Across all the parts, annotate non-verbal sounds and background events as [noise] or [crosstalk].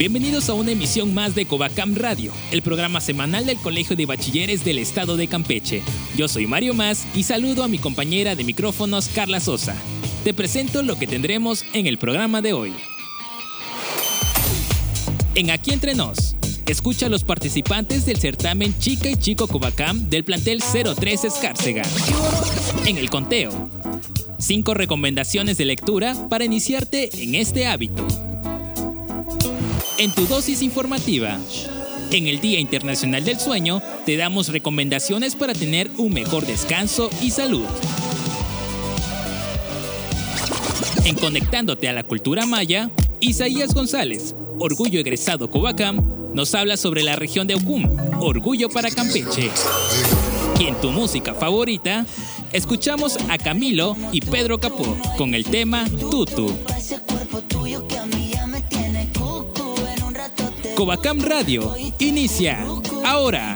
Bienvenidos a una emisión más de Covacam Radio, el programa semanal del Colegio de Bachilleres del Estado de Campeche. Yo soy Mario Más y saludo a mi compañera de micrófonos Carla Sosa. Te presento lo que tendremos en el programa de hoy. En Aquí Entre Nos, escucha a los participantes del certamen Chica y Chico Covacam del plantel 03 Escárcega. En el conteo, cinco recomendaciones de lectura para iniciarte en este hábito en tu dosis informativa. En el Día Internacional del Sueño te damos recomendaciones para tener un mejor descanso y salud. En Conectándote a la Cultura Maya, Isaías González, Orgullo Egresado Covacam, nos habla sobre la región de Ocum, Orgullo para Campeche. Y en tu música favorita, escuchamos a Camilo y Pedro Capó con el tema Tutu. Covacam Radio inicia ahora.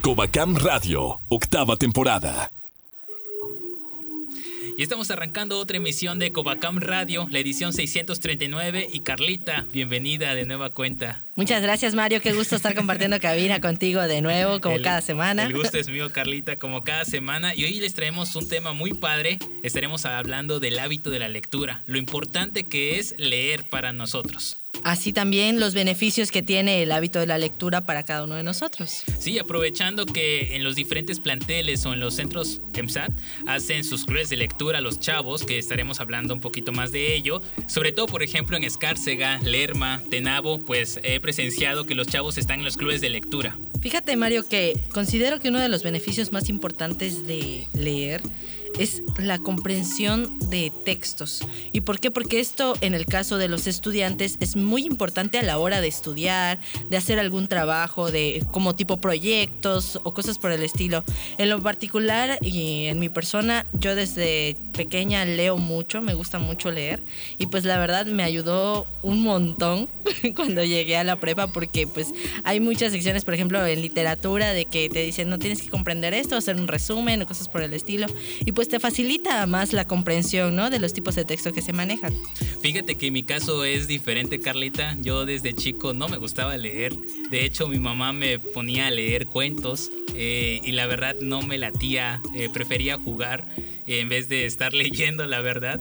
Covacam Radio, octava temporada. Y estamos arrancando otra emisión de Covacam Radio, la edición 639. Y Carlita, bienvenida de nueva cuenta. Muchas gracias, Mario. Qué gusto estar compartiendo cabina contigo de nuevo, como cada semana. El gusto es mío, Carlita, como cada semana. Y hoy les traemos un tema muy padre. Estaremos hablando del hábito de la lectura, lo importante que es leer para nosotros así también los beneficios que tiene el hábito de la lectura para cada uno de nosotros. Sí, aprovechando que en los diferentes planteles o en los centros EMSAT hacen sus clubes de lectura los chavos, que estaremos hablando un poquito más de ello. Sobre todo, por ejemplo, en Escárcega, Lerma, Tenabo, pues he presenciado que los chavos están en los clubes de lectura. Fíjate, Mario, que considero que uno de los beneficios más importantes de leer es la comprensión de textos. ¿Y por qué? Porque esto en el caso de los estudiantes es muy importante a la hora de estudiar, de hacer algún trabajo, de como tipo proyectos o cosas por el estilo. En lo particular y en mi persona, yo desde pequeña leo mucho, me gusta mucho leer y pues la verdad me ayudó un montón [laughs] cuando llegué a la prepa porque pues hay muchas secciones, por ejemplo, en literatura de que te dicen no tienes que comprender esto, hacer un resumen o cosas por el estilo y pues te facilita más la comprensión, ¿no? De los tipos de texto que se manejan. Fíjate que mi caso es diferente, Carlita. Yo desde chico no me gustaba leer. De hecho, mi mamá me ponía a leer cuentos eh, y la verdad no me latía. Eh, prefería jugar en vez de estar [laughs] leyendo, la verdad.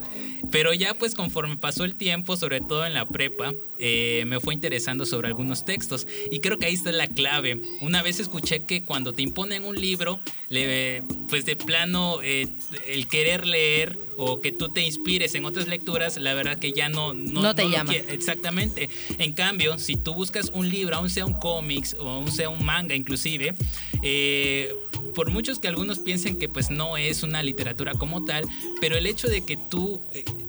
Pero ya pues conforme pasó el tiempo, sobre todo en la prepa, eh, me fue interesando sobre algunos textos. Y creo que ahí está la clave. Una vez escuché que cuando te imponen un libro, le, pues de plano eh, el querer leer o que tú te inspires en otras lecturas, la verdad que ya no... No, te llama. Exactamente. En cambio, si tú buscas un libro, aun sea un cómics o aun sea un manga inclusive, eh, por muchos que algunos piensen que pues no es una literatura como tal, pero el hecho de que tú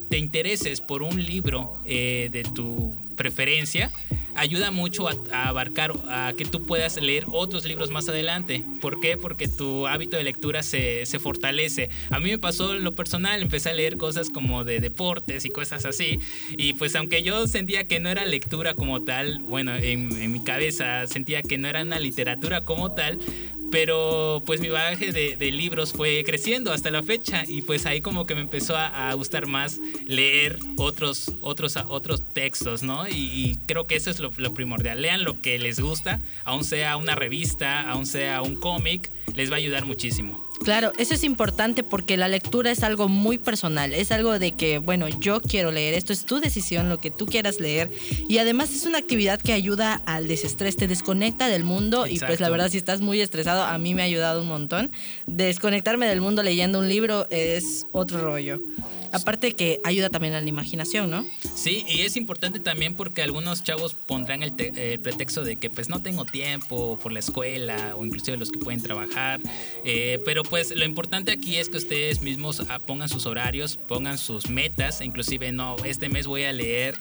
te intereses por un libro eh, de tu preferencia, ayuda mucho a, abarcar a que tú puedas leer otros libros más adelante. ¿Por qué? Porque tu hábito de lectura se, se, fortalece. A mí me pasó lo personal, empecé a leer cosas como de deportes y cosas así. Y pues aunque yo sentía que no era lectura como tal, bueno, en, en mi cabeza sentía que no era una literatura como tal, pero pues mi bagaje de, libros fue creciendo hasta la fecha y pues ahí como que me empezó a, gustar más leer otros, otros, otros textos, ¿no? Y, creo que eso es lo, primordial. Lean lo que les gusta, aun sea una revista, aun sea un cómic, les va a ayudar muchísimo. Claro, eso es importante porque la lectura es algo muy personal, es algo de que, bueno, yo quiero leer, esto es tu decisión, lo que tú quieras leer y además es una actividad que ayuda al desestrés, te desconecta del mundo y pues la verdad si estás muy estresado, a mí me ha ayudado un montón. Desconectarme del mundo leyendo un libro es otro rollo. Aparte que ayuda también a la imaginación, ¿no? Sí, y es importante también porque algunos chavos pondrán el, pretexto de que pues no tengo tiempo por la escuela o inclusive los que pueden trabajar, eh, pero pues lo importante aquí es que ustedes mismos ah, pongan sus horarios, pongan sus metas, inclusive no, este mes voy a leer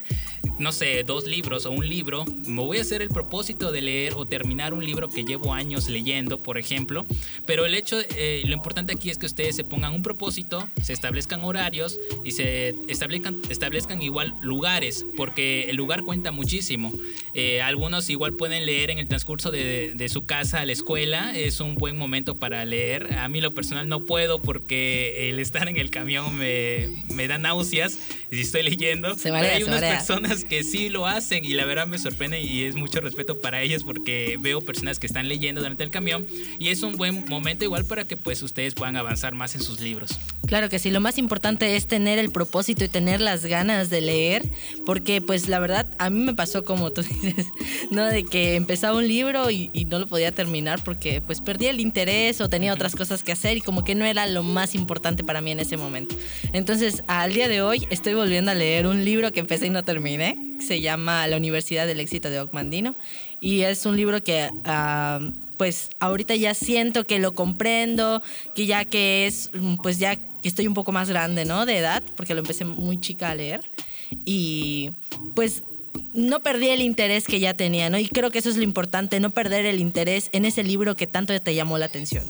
no sé, dos libros o un libro, me voy a hacer el propósito de leer o terminar un libro que llevo años leyendo, por ejemplo. Pero el hecho, eh, lo importante aquí es que ustedes se pongan un propósito, se establezcan horarios y se establezcan, establezcan igual lugares, porque el lugar cuenta muchísimo. Eh, algunos igual pueden leer en el transcurso de, de, su casa a la escuela, es un buen momento para leer. A mí lo personal no puedo porque el estar en el camión me, me da náuseas si estoy leyendo. Se marea, hay se unas marea. personas que sí lo hacen y la verdad me sorprende y es mucho respeto para ellas porque veo personas que están leyendo durante el camión y es un buen momento igual para que pues ustedes puedan avanzar más en sus libros. Claro que sí, lo más importante es tener el propósito y tener las ganas de leer, porque pues la verdad a mí me pasó como tú [laughs] dices, ¿no? De que empezaba un libro y, y no lo podía terminar porque pues perdía el interés o tenía otras cosas que hacer y como que no era lo más importante para mí en ese momento. Entonces, al día de hoy estoy volviendo a leer un libro que empecé y no terminé, se llama La Universidad del Éxito de Ocmandino y es un libro que... Uh, pues ahorita ya siento que lo comprendo, que ya que es, pues ya estoy un poco más grande, ¿no? De edad, porque lo empecé muy chica a leer. Y pues no perdí el interés que ya tenía, ¿no? Y creo que eso es lo importante, no perder el interés en ese libro que tanto te llamó la atención.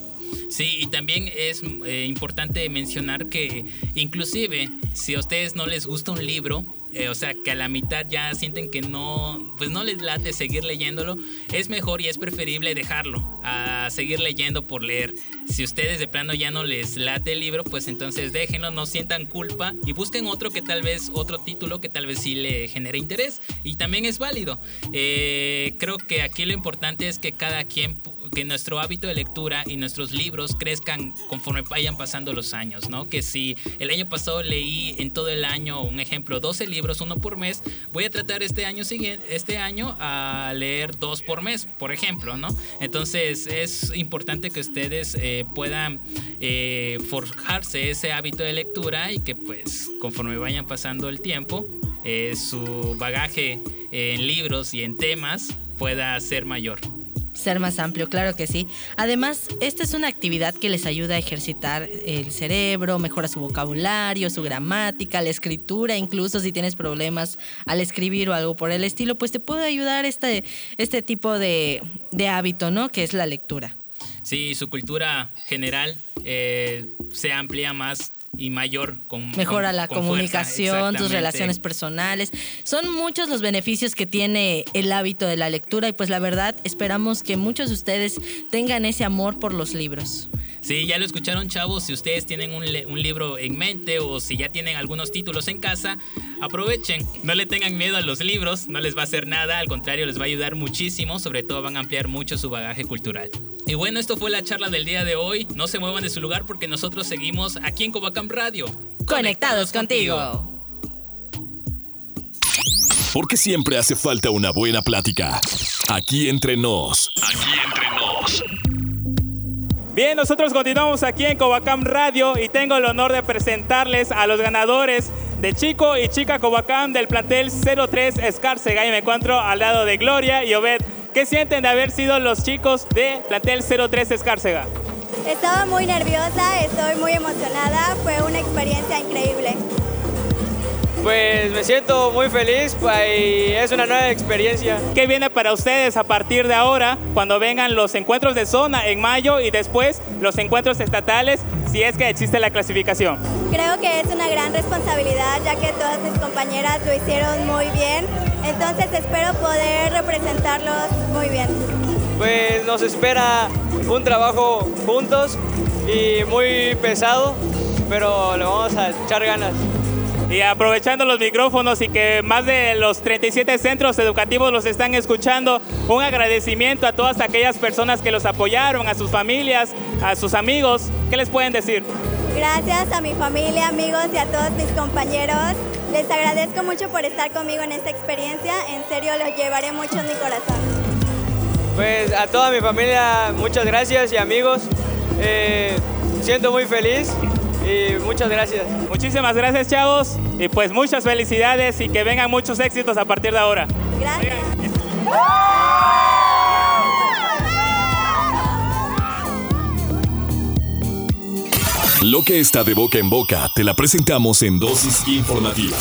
Sí, y también es eh, importante mencionar que inclusive si a ustedes no les gusta un libro, eh, o sea, que a la mitad ya sienten que no, pues no les late seguir leyéndolo, es mejor y es preferible dejarlo a seguir leyendo por leer. Si ustedes de plano ya no les late el libro, pues entonces déjenlo, no sientan culpa y busquen otro que tal vez, otro título que tal vez sí le genere interés y también es válido. Eh, creo que aquí lo importante es que cada quien que nuestro hábito de lectura y nuestros libros crezcan conforme vayan pasando los años, ¿no? Que si el año pasado leí en todo el año, un ejemplo, 12 libros, uno por mes, voy a tratar este año siguiente, este año a leer dos por mes, por ejemplo, ¿no? Entonces es importante que ustedes eh, puedan eh, forjarse ese hábito de lectura y que pues conforme vayan pasando el tiempo, eh, su bagaje en libros y en temas pueda ser mayor ser más amplio, claro que sí. Además, esta es una actividad que les ayuda a ejercitar el cerebro, mejora su vocabulario, su gramática, la escritura, incluso si tienes problemas al escribir o algo por el estilo, pues te puede ayudar este, este tipo de, de hábito, ¿no? Que es la lectura. Sí, su cultura general eh, se amplía más y mayor con mejora con, la con comunicación, tus relaciones personales. Son muchos los beneficios que tiene el hábito de la lectura y pues la verdad esperamos que muchos de ustedes tengan ese amor por los libros. Sí, ya lo escucharon chavos, si ustedes tienen un, un, libro en mente o si ya tienen algunos títulos en casa, aprovechen, no le tengan miedo a los libros, no les va a hacer nada, al contrario les va a ayudar muchísimo, sobre todo van a ampliar mucho su bagaje cultural. Y bueno, esto fue la charla del día de hoy, no se muevan de su lugar porque nosotros seguimos aquí en Covacam Radio. Conectados, Conectados contigo. Porque siempre hace falta una buena plática. Aquí entre nos. Aquí entre nos. Bien, nosotros continuamos aquí en Covacam Radio y tengo el honor de presentarles a los ganadores de Chico y Chica Covacam del plantel 03 Escárcega y me encuentro al lado de Gloria y Obed. ¿Qué sienten de haber sido los chicos de plantel 03 Escárcega? Estaba muy nerviosa, estoy muy emocionada, fue una experiencia increíble. Pues me siento muy feliz y es una nueva experiencia. ¿Qué viene para ustedes a partir de ahora cuando vengan los encuentros de zona en mayo y después los encuentros estatales si es que existe la clasificación? Creo que es una gran responsabilidad ya que todas mis compañeras lo hicieron muy bien, entonces espero poder representarlos muy bien. Pues nos espera un trabajo juntos y muy pesado, pero le vamos a echar ganas. Y aprovechando los micrófonos y que más de los 37 centros educativos los están escuchando, un agradecimiento a todas aquellas personas que los apoyaron, a sus familias, a sus amigos. ¿Qué les pueden decir? Gracias a mi familia, amigos y a todos mis compañeros. Les agradezco mucho por estar conmigo en esta experiencia. En serio, los llevaré mucho en mi corazón. Pues a toda mi familia, muchas gracias y amigos. Eh, siento muy feliz y muchas gracias. Muchísimas gracias, chavos. Y pues muchas felicidades y que vengan muchos éxitos a partir de ahora. Gracias. Lo que está de boca en boca te la presentamos en dosis informativa.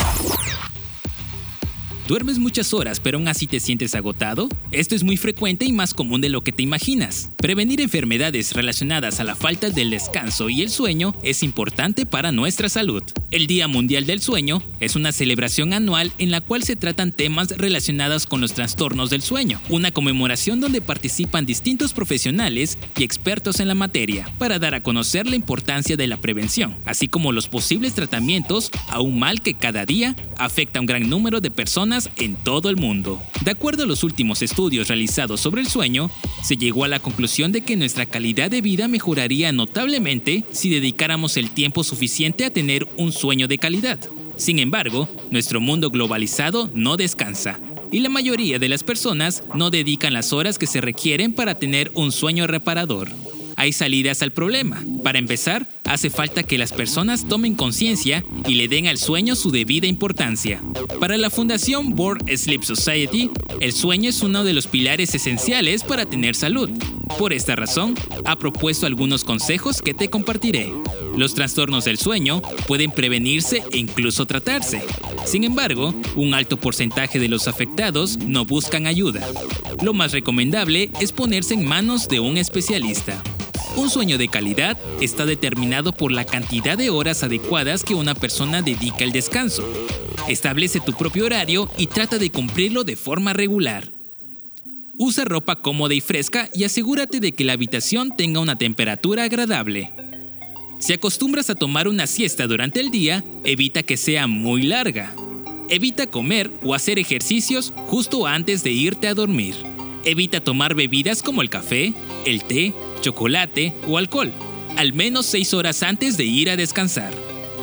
¿Duermes muchas horas pero aún así te sientes agotado? Esto es muy frecuente y más común de lo que te imaginas. Prevenir enfermedades relacionadas a la falta del descanso y el sueño es importante para nuestra salud. El Día Mundial del Sueño es una celebración anual en la cual se tratan temas relacionados con los trastornos del sueño, una conmemoración donde participan distintos profesionales y expertos en la materia para dar a conocer la importancia de la prevención, así como los posibles tratamientos a un mal que cada día afecta a un gran número de personas en todo el mundo. De acuerdo a los últimos estudios realizados sobre el sueño, se llegó a la conclusión de que nuestra calidad de vida mejoraría notablemente si dedicáramos el tiempo suficiente a tener un sueño de calidad. Sin embargo, nuestro mundo globalizado no descansa y la mayoría de las personas no dedican las horas que se requieren para tener un sueño reparador hay salidas al problema. Para empezar, hace falta que las personas tomen conciencia y le den al sueño su debida importancia. Para la Fundación World Sleep Society, el sueño es uno de los pilares esenciales para tener salud. Por esta razón, ha propuesto algunos consejos que te compartiré. Los trastornos del sueño pueden prevenirse e incluso tratarse. Sin embargo, un alto porcentaje de los afectados no buscan ayuda. Lo más recomendable es ponerse en manos de un especialista. Un sueño de calidad está determinado por la cantidad de horas adecuadas que una persona dedica al descanso. Establece tu propio horario y trata de cumplirlo de forma regular. Usa ropa cómoda y fresca y asegúrate de que la habitación tenga una temperatura agradable. Si acostumbras a tomar una siesta durante el día, evita que sea muy larga. Evita comer o hacer ejercicios justo antes de irte a dormir. Evita tomar bebidas como el café, el té, chocolate o alcohol, al menos 6 horas antes de ir a descansar.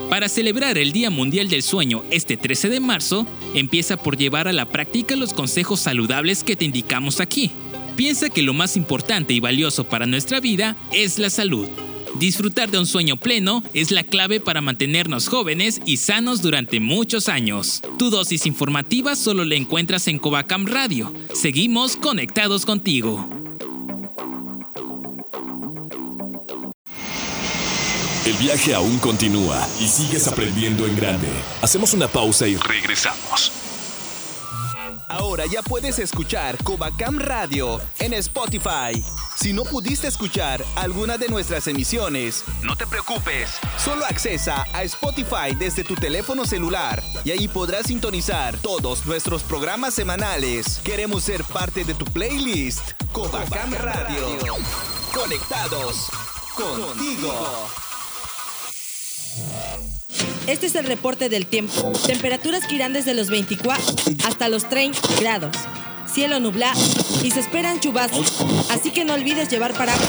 Para celebrar el Día Mundial del Sueño este 13 de marzo, empieza por llevar a la práctica los consejos saludables que te indicamos aquí. Piensa que lo más importante y valioso para nuestra vida es la salud. Disfrutar de un sueño pleno es la clave para mantenernos jóvenes y sanos durante muchos años. Tu dosis informativa solo la encuentras en Covacam Radio. Seguimos conectados contigo. El viaje aún continúa y sigues aprendiendo en grande. Hacemos una pausa y regresamos. Ahora ya puedes escuchar Covacam Radio en Spotify. Si no pudiste escuchar alguna de nuestras emisiones, no te preocupes. Solo accesa a Spotify desde tu teléfono celular y ahí podrás sintonizar todos nuestros programas semanales. Queremos ser parte de tu playlist. Covacam Radio. Conectados contigo. Este es el reporte del tiempo. Temperaturas que irán desde los 24 hasta los 30 grados. Cielo nublado y se esperan chubascos. Así que no olvides llevar paraguas.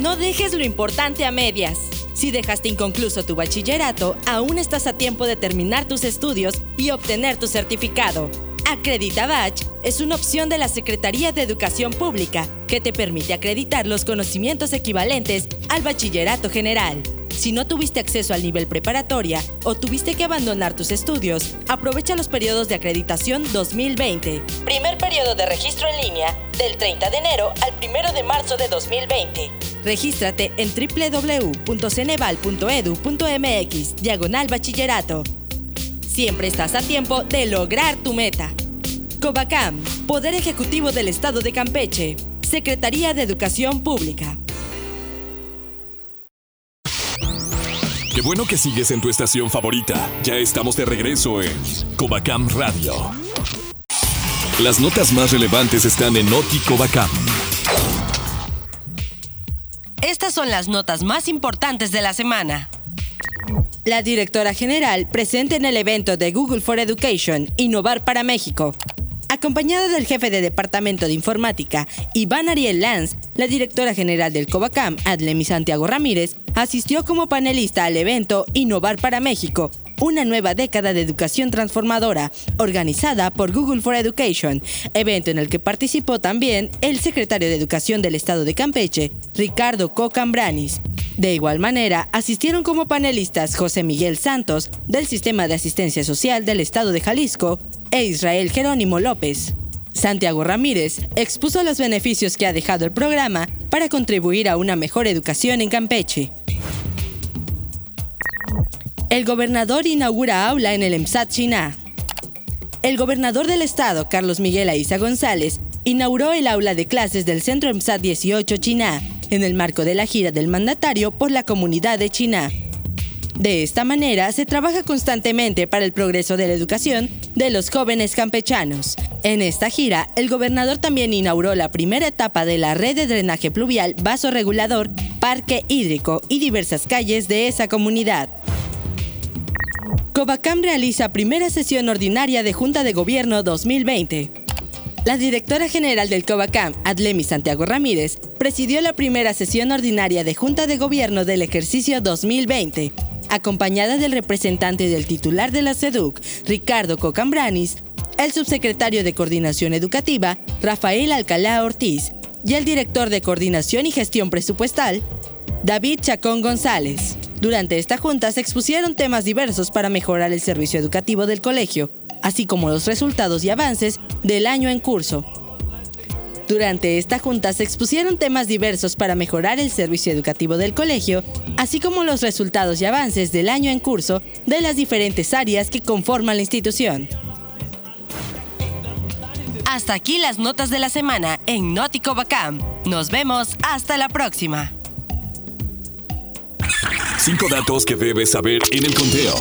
No dejes lo importante a medias. Si dejaste inconcluso tu bachillerato, aún estás a tiempo de terminar tus estudios y obtener tu certificado. Acredita Bach es una opción de la Secretaría de Educación Pública que te permite acreditar los conocimientos equivalentes al bachillerato general. Si no tuviste acceso al nivel preparatoria o tuviste que abandonar tus estudios, aprovecha los periodos de acreditación 2020. Primer periodo de registro en línea del 30 de enero al 1 de marzo de 2020. Regístrate en www.ceneval.edu.mx, diagonal bachillerato. Siempre estás a tiempo de lograr tu meta. Covacam, Poder Ejecutivo del Estado de Campeche, Secretaría de Educación Pública. Qué bueno que sigues en tu estación favorita. Ya estamos de regreso en Covacam Radio. Las notas más relevantes están en Noti Covacam. Estas son las notas más importantes de la semana. La directora general presente en el evento de Google for Education, Innovar para México. Acompañada del jefe de Departamento de Informática, Iván Ariel Lanz, la directora general del Covacam, Adlemi Santiago Ramírez, asistió como panelista al evento Innovar para México, una nueva década de educación transformadora, organizada por Google for Education, evento en el que participó también el secretario de Educación del Estado de Campeche, Ricardo Cocambranis. De igual manera, asistieron como panelistas José Miguel Santos, del Sistema de Asistencia Social del Estado de Jalisco, e Israel Jerónimo López. Santiago Ramírez expuso los beneficios que ha dejado el programa para contribuir a una mejor educación en Campeche. El gobernador inaugura aula en el EMSAT China. El gobernador del estado, Carlos Miguel Aiza González, inauguró el aula de clases del Centro EMSAT 18 China, en el marco de la gira del mandatario por la comunidad de China. De esta manera, se trabaja constantemente para el progreso de la educación de los jóvenes campechanos. En esta gira, el gobernador también inauguró la primera etapa de la red de drenaje pluvial vaso regulador, parque hídrico y diversas calles de esa comunidad. Covacam realiza primera sesión ordinaria de Junta de Gobierno 2020. La directora general del Covacam, Adlemi Santiago Ramírez, presidió la primera sesión ordinaria de Junta de Gobierno del ejercicio 2020, acompañada del representante del titular de la SEDUC, Ricardo Cocambranis, el subsecretario de Coordinación Educativa, Rafael Alcalá Ortiz, y el director de Coordinación y Gestión Presupuestal, David Chacón González. Durante esta junta se expusieron temas diversos para mejorar el servicio educativo del colegio, así como los resultados y avances del año en curso. Durante esta junta se expusieron temas diversos para mejorar el servicio educativo del colegio, así como los resultados y avances del año en curso de las diferentes áreas que conforman la institución. Hasta aquí las notas de la semana en Nótico Bacam. Nos vemos hasta la próxima. Cinco datos que debes saber en el conteo.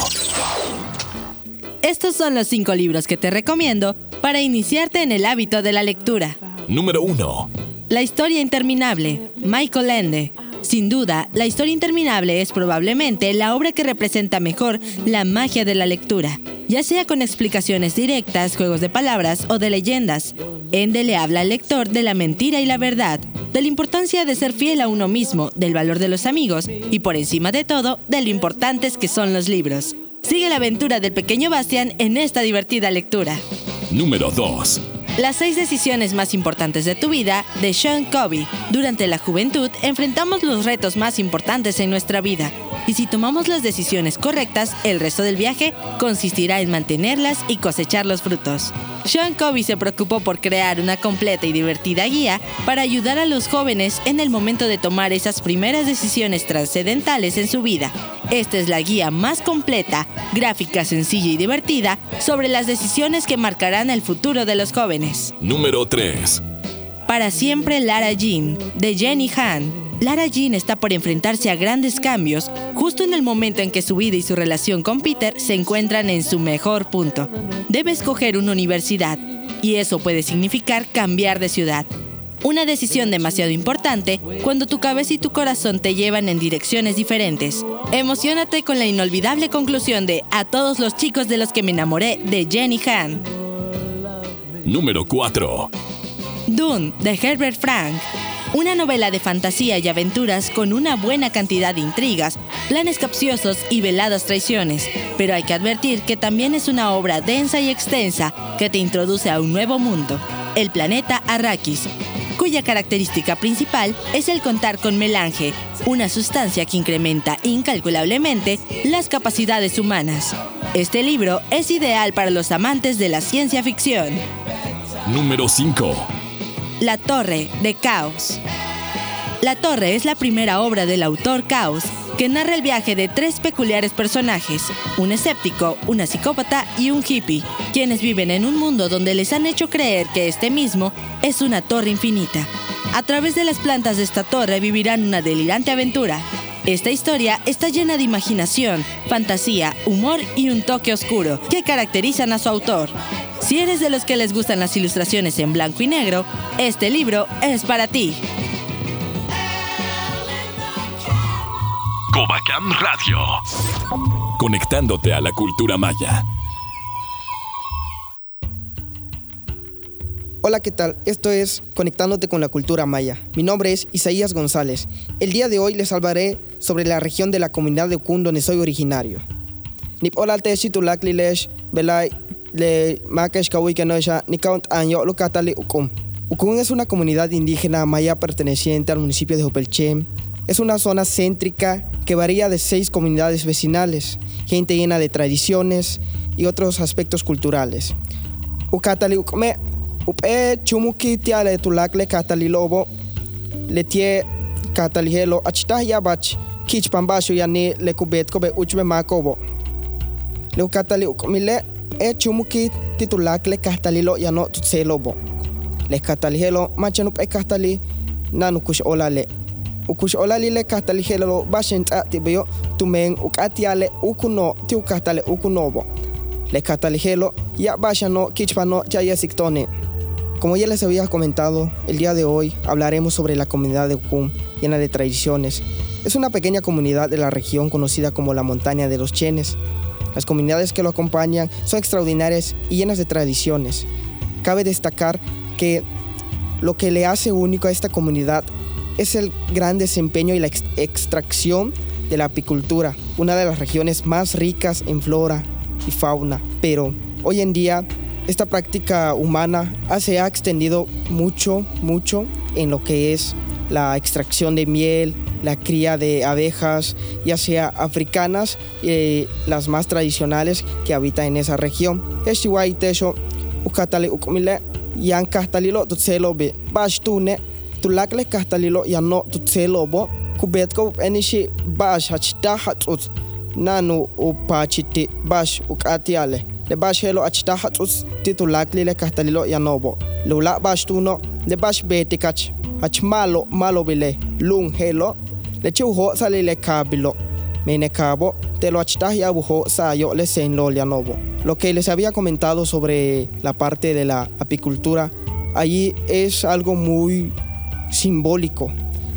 Estos son los cinco libros que te recomiendo para iniciarte en el hábito de la lectura. Número 1. La historia interminable, Michael Ende. Sin duda, La historia interminable es probablemente la obra que representa mejor la magia de la lectura, ya sea con explicaciones directas, juegos de palabras o de leyendas. Ende le habla al lector de la mentira y la verdad, de la importancia de ser fiel a uno mismo, del valor de los amigos y por encima de todo, de lo importantes que son los libros. Sigue la aventura del pequeño Bastian en esta divertida lectura. Número 2. Las seis decisiones más importantes de tu vida de Sean Covey. Durante la juventud enfrentamos los retos más importantes en nuestra vida. Y si tomamos las decisiones correctas, el resto del viaje consistirá en mantenerlas y cosechar los frutos. Sean Covey se preocupó por crear una completa y divertida guía para ayudar a los jóvenes en el momento de tomar esas primeras decisiones trascendentales en su vida. Esta es la guía más completa, gráfica, sencilla y divertida sobre las decisiones que marcarán el futuro de los jóvenes. Número 3. Para siempre Lara Jean, de Jenny Han. Lara Jean está por enfrentarse a grandes cambios justo en el momento en que su vida y su relación con Peter se encuentran en su mejor punto. Debe escoger una universidad y eso puede significar cambiar de ciudad. Una decisión demasiado importante cuando tu cabeza y tu corazón te llevan en direcciones diferentes. Emocionate con la inolvidable conclusión de A todos los chicos de los que me enamoré de Jenny Han. Número 4. Dune de Herbert Frank. Una novela de fantasía y aventuras con una buena cantidad de intrigas, planes capciosos y veladas traiciones. Pero hay que advertir que también es una obra densa y extensa que te introduce a un nuevo mundo, el planeta Arrakis, cuya característica principal es el contar con melange, una sustancia que incrementa incalculablemente las capacidades humanas. Este libro es ideal para los amantes de la ciencia ficción. Número 5. La Torre de Caos. La Torre es la primera obra del autor Caos que narra el viaje de tres peculiares personajes, un escéptico, una psicópata y un hippie, quienes viven en un mundo donde les han hecho creer que este mismo es una torre infinita. A través de las plantas de esta torre vivirán una delirante aventura. Esta historia está llena de imaginación, fantasía, humor y un toque oscuro que caracterizan a su autor. Si eres de los que les gustan las ilustraciones en blanco y negro, este libro es para ti. Covacam Radio. Conectándote a la cultura maya. Hola, ¿qué tal? Esto es Conectándote con la cultura maya. Mi nombre es Isaías González. El día de hoy les hablaré sobre la región de la comunidad de Ukun donde soy originario. Nip olalte situlaklilesh belai le makesh kawikenosha nikaunt anyo lukatali Ukum. Ukun es una comunidad indígena maya perteneciente al municipio de Jopelchem. Es una zona céntrica que varía de seis comunidades vecinales, gente llena de tradiciones y otros aspectos culturales. Ukatali Ukme upe chumuki tiale tulakle katali lobo le tie katali helo achitah yabach kich pambasho yani le kubet kobe uchme makobo le ukatali ukomile e chumuki titulak le kahtalilo yano tutselobo le kahtali helo machanup e kahtali nanu kush olale ukush olali le kahtali helo bashen tibeyo tumen ukatiale ukuno ti ukahtale ukunobo le kahtali helo ya bashano kichpano chayesiktone como ya les había comentado, el día de hoy hablaremos sobre la comunidad de Ukum, llena de tradiciones. Es una pequeña comunidad de la región conocida como la montaña de los Chenes. Las comunidades que lo acompañan son extraordinarias y llenas de tradiciones. Cabe destacar que lo que le hace único a esta comunidad es el gran desempeño y la ex- extracción de la apicultura, una de las regiones más ricas en flora y fauna. Pero hoy en día esta práctica humana se ha extendido mucho, mucho en lo que es la extracción de miel, la cría de abejas, ya sea africanas y las más tradicionales que habitan en esa región. Estiwai tesho ukatali ukumile yan kahtalilo tutselo be bash tune tulakle kahtalilo yano tutselo bo kubetko enishi bash hachta hatsut nanu upachiti bash ukatiale le bash helo achta hatsut titulakli le kahtalilo yanobo lula bash tuno le bash betikach ach malo malo bile le chiuho sali le kabilo mene cabo te lo achta ya bujo sayo le sen lo yanobo lo que les había comentado sobre la parte de la apicultura allí es algo muy simbólico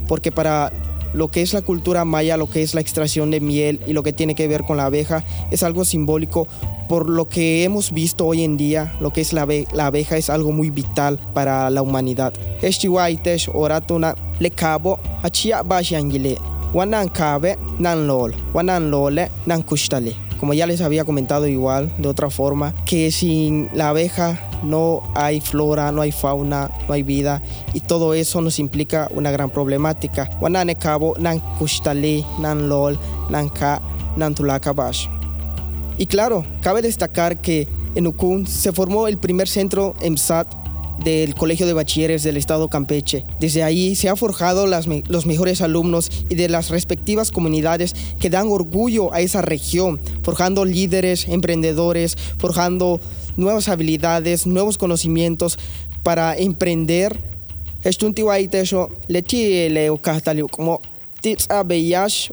porque para lo que es la cultura maya, lo que es la extracción de miel y lo que tiene que ver con la abeja es algo simbólico. Por lo que hemos visto hoy en día, lo que es la, abe- la abeja es algo muy vital para la humanidad. Estiwaitesh oratuna le cabo achia bashangile, wanan cabe nan lol, wanan lole nan kushtale. Como ya les había comentado igual, de otra forma, que sin la abeja no hay flora, no hay fauna, no hay vida y todo eso nos implica una gran problemática. Wanane cabo nan kushtale, nan lol, nan ka, nan tulakabash. Y claro, cabe destacar que en Ucún se formó el primer centro EMSAT del Colegio de Bachilleres del Estado Campeche. Desde ahí se han forjado los mejores alumnos y de las respectivas comunidades que dan orgullo a esa región, forjando líderes, emprendedores, forjando nuevas habilidades, nuevos conocimientos para emprender. Estuntiwaitesho leti le como titsabeyash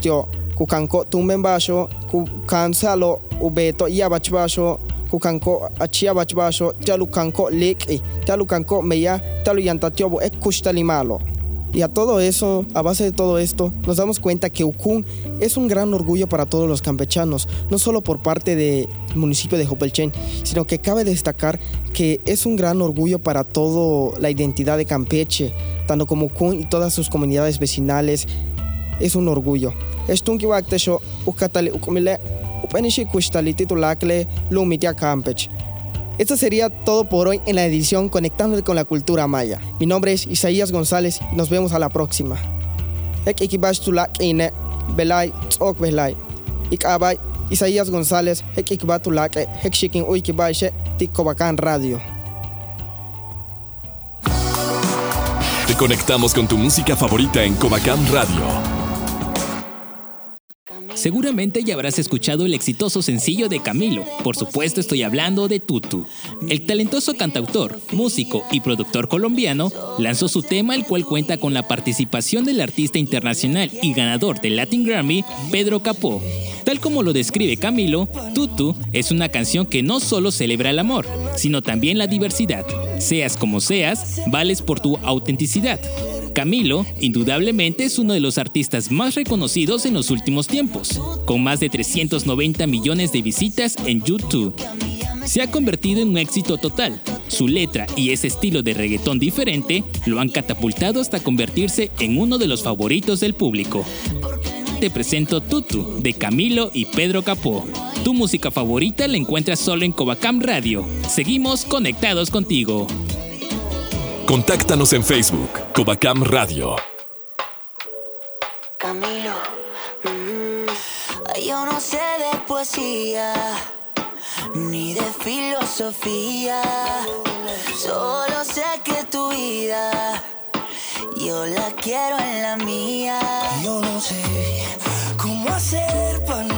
tio kukanko tumben basho kukansalo ubeto yabach basho kukanko achiabach basho talu kanko leki talu kanko meya talu yantatiobo ekkushtalimalo y a todo eso, a base de todo esto, nos damos cuenta que Ucún es un gran orgullo para todos los campechanos, no solo por parte del municipio de Jopelchen, sino que cabe destacar que es un gran orgullo para toda la identidad de Campeche, tanto como Ucún y todas sus comunidades vecinales. Es un orgullo. Estunki ukatali ukumile kushtali titulakle lumitia Campeche. Esto sería todo por hoy en la edición Conectándote con la Cultura Maya. Mi nombre es Isaías González y nos vemos a la próxima. Ek ikibash tulak ine, belay, tzok belay. Ik abay, Isaías González, ek ikibat tulak, hek shikin uikibashe, tikkobakan radio. Te conectamos con tu música favorita en Covacam Radio. Seguramente ya habrás escuchado el exitoso sencillo de Camilo. Por supuesto estoy hablando de Tutu. El talentoso cantautor, músico y productor colombiano lanzó su tema el cual cuenta con la participación del artista internacional y ganador del Latin Grammy, Pedro Capó. Tal como lo describe Camilo, Tutu es una canción que no solo celebra el amor, sino también la diversidad. Seas como seas, vales por tu autenticidad. Camilo, indudablemente, es uno de los artistas más reconocidos en los últimos tiempos, con más de 390 millones de visitas en YouTube. Se ha convertido en un éxito total. Su letra y ese estilo de reggaetón diferente lo han catapultado hasta convertirse en uno de los favoritos del público. Te presento Tutu, de Camilo y Pedro Capó. Tu música favorita la encuentras solo en Covacam Radio. Seguimos conectados contigo. Contáctanos en Facebook, Covacam Radio. Camilo, mm, yo no sé de poesía, ni de filosofía, solo sé que tu vida, yo la quiero en la mía. Yo no sé cómo hacer para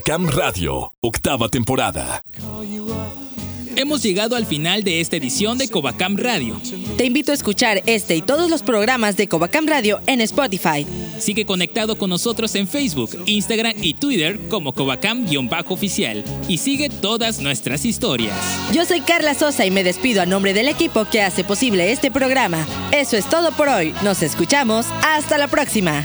Cam Radio, octava temporada. Hemos llegado al final de esta edición de Covacam Radio. Te invito a escuchar este y todos los programas de Covacam Radio en Spotify. Sigue conectado con nosotros en Facebook, Instagram y Twitter como Covacam-oficial y sigue todas nuestras historias. Yo soy Carla Sosa y me despido a nombre del equipo que hace posible este programa. Eso es todo por hoy. Nos escuchamos. Hasta la próxima.